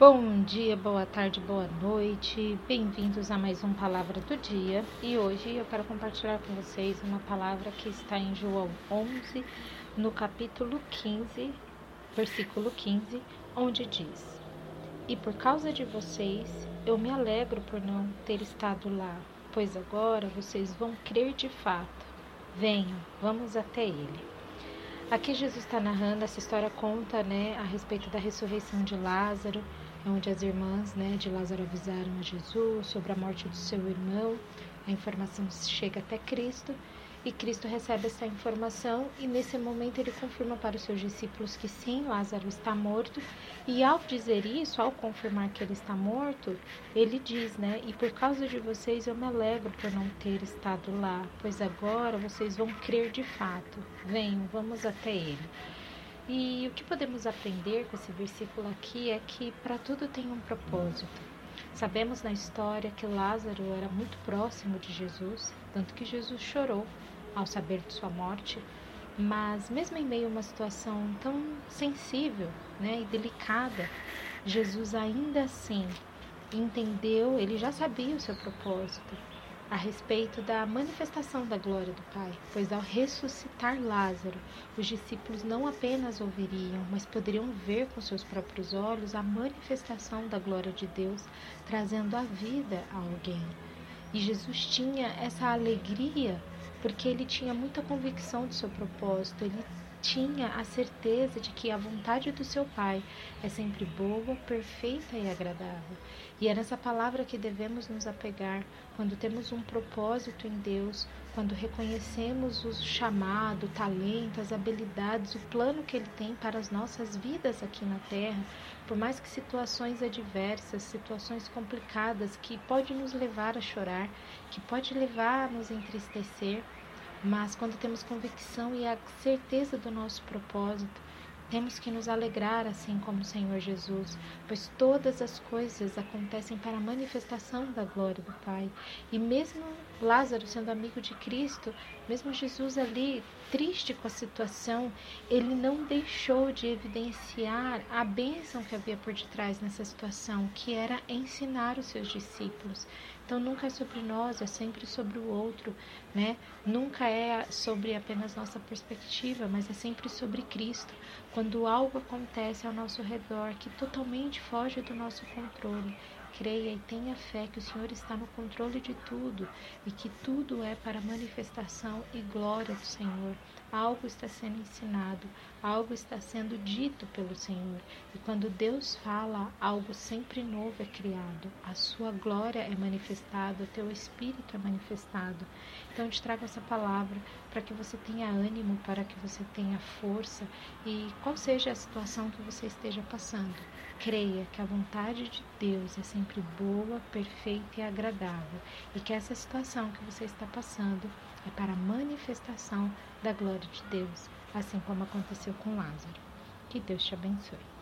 Bom dia, boa tarde, boa noite. Bem-vindos a mais um Palavra do Dia. E hoje eu quero compartilhar com vocês uma palavra que está em João 11, no capítulo 15, versículo 15, onde diz: E por causa de vocês, eu me alegro por não ter estado lá, pois agora vocês vão crer de fato. Venham, vamos até ele. Aqui Jesus está narrando, essa história conta né, a respeito da ressurreição de Lázaro onde as irmãs né, de Lázaro avisaram a Jesus sobre a morte do seu irmão. A informação chega até Cristo e Cristo recebe essa informação e nesse momento ele confirma para os seus discípulos que sim, Lázaro está morto. E ao dizer isso, ao confirmar que ele está morto, ele diz, né? E por causa de vocês eu me alegro por não ter estado lá, pois agora vocês vão crer de fato. Venham, vamos até ele. E o que podemos aprender com esse versículo aqui é que para tudo tem um propósito. Sabemos na história que Lázaro era muito próximo de Jesus, tanto que Jesus chorou ao saber de sua morte, mas mesmo em meio a uma situação tão sensível né, e delicada, Jesus ainda assim entendeu, ele já sabia o seu propósito, a respeito da manifestação da glória do Pai, pois ao ressuscitar Lázaro, os discípulos não apenas ouviriam, mas poderiam ver com seus próprios olhos a manifestação da glória de Deus, trazendo a vida a alguém. E Jesus tinha essa alegria porque ele tinha muita convicção do seu propósito, ele tinha a certeza de que a vontade do seu Pai é sempre boa, perfeita e agradável. E é nessa palavra que devemos nos apegar quando temos um propósito em Deus, quando reconhecemos o chamado, o talento, as habilidades, o plano que Ele tem para as nossas vidas aqui na Terra, por mais que situações adversas, situações complicadas que pode nos levar a chorar, que pode levar a nos entristecer, mas quando temos convicção e a certeza do nosso propósito, temos que nos alegrar assim como o Senhor Jesus, pois todas as coisas acontecem para a manifestação da glória do Pai. E mesmo Lázaro sendo amigo de Cristo, mesmo Jesus ali triste com a situação, ele não deixou de evidenciar a bênção que havia por detrás nessa situação, que era ensinar os seus discípulos. Então nunca é sobre nós, é sempre sobre o outro, né? Nunca é sobre apenas nossa perspectiva, mas é sempre sobre Cristo. Quando algo acontece ao nosso redor que totalmente foge do nosso controle, creia e tenha fé que o Senhor está no controle de tudo e que tudo é para manifestação e glória do Senhor. Algo está sendo ensinado, algo está sendo dito pelo Senhor. E quando Deus fala, algo sempre novo é criado. A sua glória é manifestada, o teu espírito é manifestado. Então eu te trago essa palavra para que você tenha ânimo, para que você tenha força e qual seja a situação que você esteja passando. Creia que a vontade de Deus é sempre boa, perfeita e agradável e que essa situação que você está passando é para a manifestação da glória de Deus, assim como aconteceu com Lázaro. Que Deus te abençoe.